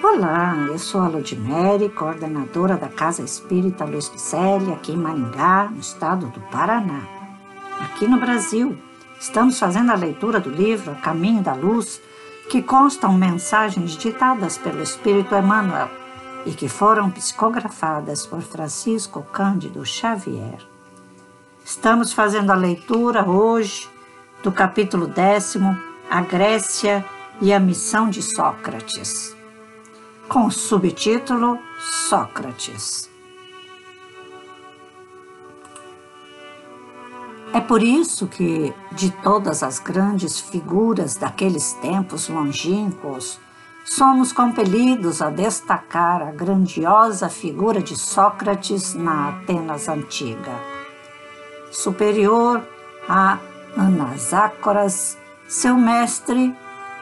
Olá, eu sou a Ludmere, coordenadora da Casa Espírita Luiz Picelli, aqui em Maringá, no estado do Paraná. Aqui no Brasil, estamos fazendo a leitura do livro Caminho da Luz, que constam mensagens ditadas pelo Espírito Emmanuel e que foram psicografadas por Francisco Cândido Xavier. Estamos fazendo a leitura hoje do capítulo décimo, A Grécia e a Missão de Sócrates com subtítulo Sócrates. É por isso que, de todas as grandes figuras daqueles tempos longínquos, somos compelidos a destacar a grandiosa figura de Sócrates na Atenas antiga. Superior a Anasácoras, seu mestre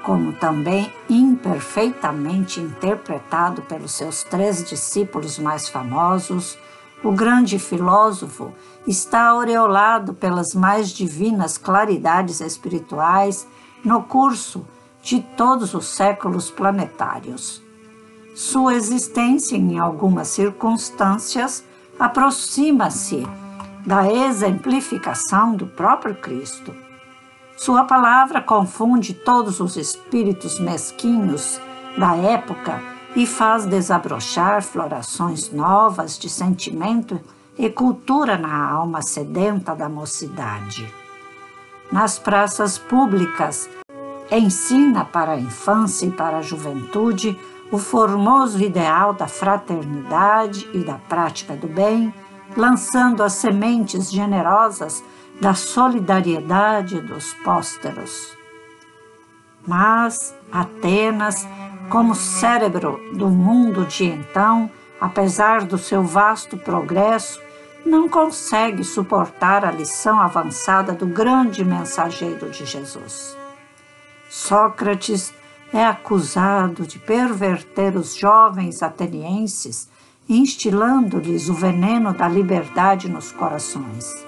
como também imperfeitamente interpretado pelos seus três discípulos mais famosos, o grande filósofo está aureolado pelas mais divinas claridades espirituais no curso de todos os séculos planetários. Sua existência, em algumas circunstâncias, aproxima-se da exemplificação do próprio Cristo sua palavra confunde todos os espíritos mesquinhos da época e faz desabrochar florações novas de sentimento e cultura na alma sedenta da mocidade. Nas praças públicas, ensina para a infância e para a juventude o formoso ideal da fraternidade e da prática do bem, lançando as sementes generosas da solidariedade dos pósteros. Mas Atenas, como cérebro do mundo de então, apesar do seu vasto progresso, não consegue suportar a lição avançada do grande mensageiro de Jesus. Sócrates é acusado de perverter os jovens atenienses, instilando-lhes o veneno da liberdade nos corações.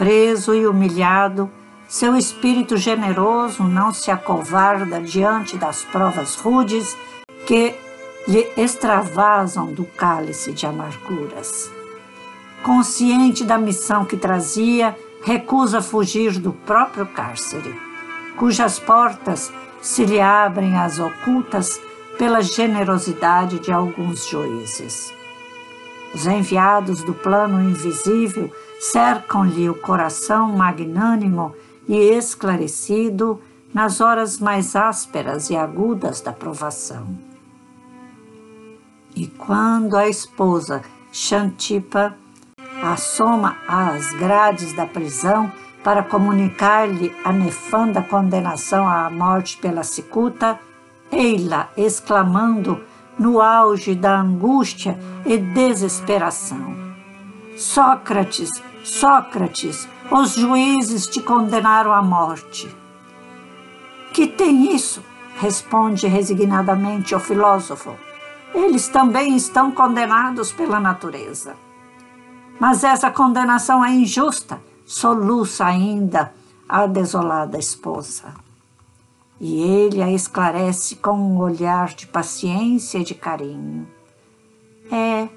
Preso e humilhado, seu espírito generoso não se acovarda diante das provas rudes que lhe extravasam do cálice de amarguras. Consciente da missão que trazia, recusa fugir do próprio cárcere, cujas portas se lhe abrem às ocultas pela generosidade de alguns juízes. Os enviados do plano invisível cercam-lhe o coração magnânimo e esclarecido nas horas mais ásperas e agudas da provação. E quando a esposa Xantipa assoma às grades da prisão para comunicar-lhe a nefanda condenação à morte pela cicuta, ei-la exclamando no auge da angústia e desesperação: Sócrates, Sócrates, os juízes te condenaram à morte. Que tem isso? Responde resignadamente o filósofo. Eles também estão condenados pela natureza. Mas essa condenação é injusta, soluça ainda a desolada esposa. E ele a esclarece com um olhar de paciência e de carinho. É,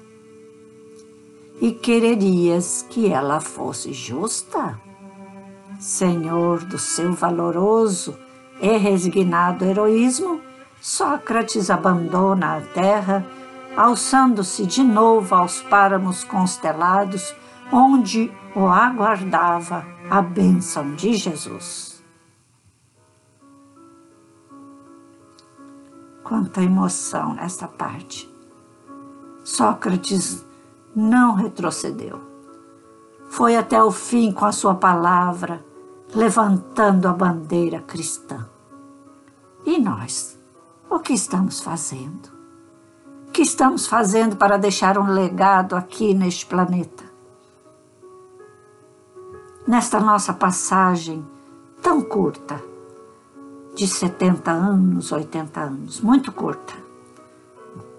e quererias que ela fosse justa? Senhor do seu valoroso e resignado heroísmo, Sócrates abandona a terra, alçando-se de novo aos páramos constelados, onde o aguardava a bênção de Jesus. Quanta emoção nessa parte. Sócrates não retrocedeu. Foi até o fim com a sua palavra, levantando a bandeira cristã. E nós? O que estamos fazendo? O que estamos fazendo para deixar um legado aqui neste planeta? Nesta nossa passagem tão curta, de 70 anos, 80 anos, muito curta,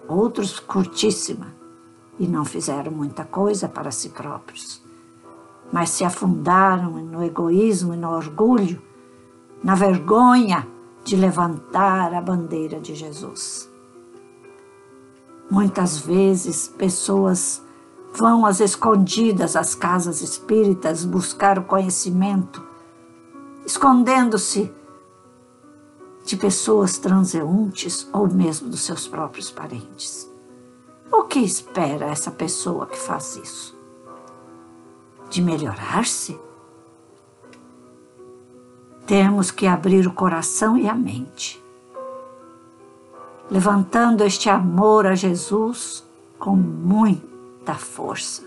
outros curtíssima, e não fizeram muita coisa para si próprios, mas se afundaram no egoísmo e no orgulho, na vergonha de levantar a bandeira de Jesus. Muitas vezes pessoas vão às escondidas às casas espíritas buscar o conhecimento, escondendo-se de pessoas transeuntes ou mesmo dos seus próprios parentes. O que espera essa pessoa que faz isso? De melhorar-se? Temos que abrir o coração e a mente, levantando este amor a Jesus com muita força.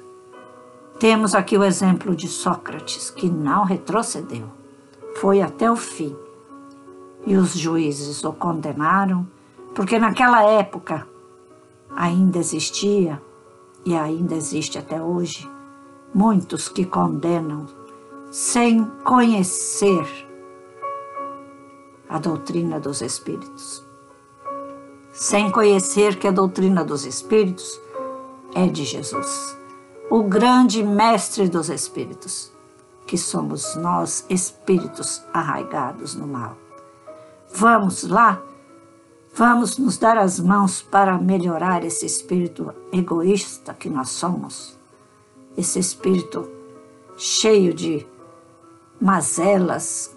Temos aqui o exemplo de Sócrates, que não retrocedeu, foi até o fim. E os juízes o condenaram, porque naquela época ainda existia, e ainda existe até hoje, muitos que condenam sem conhecer a doutrina dos Espíritos. Sem conhecer que a doutrina dos Espíritos é de Jesus, o grande Mestre dos Espíritos, que somos nós, espíritos arraigados no mal. Vamos lá, vamos nos dar as mãos para melhorar esse espírito egoísta que nós somos, esse espírito cheio de mazelas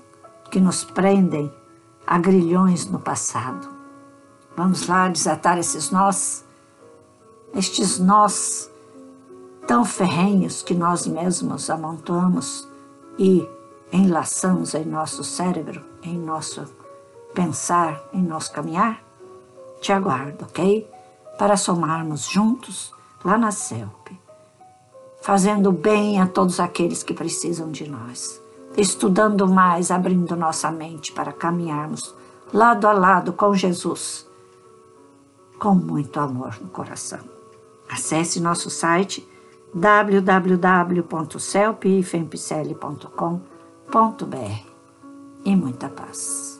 que nos prendem a grilhões no passado. Vamos lá desatar esses nós, estes nós tão ferrenhos que nós mesmos amontoamos e enlaçamos em nosso cérebro, em nosso pensar, em nosso caminhar? Te aguardo, ok? Para somarmos juntos lá na CELP, fazendo bem a todos aqueles que precisam de nós estudando mais, abrindo nossa mente para caminharmos lado a lado com Jesus, com muito amor no coração. Acesse nosso site www.celpifempicele.com.br e muita paz.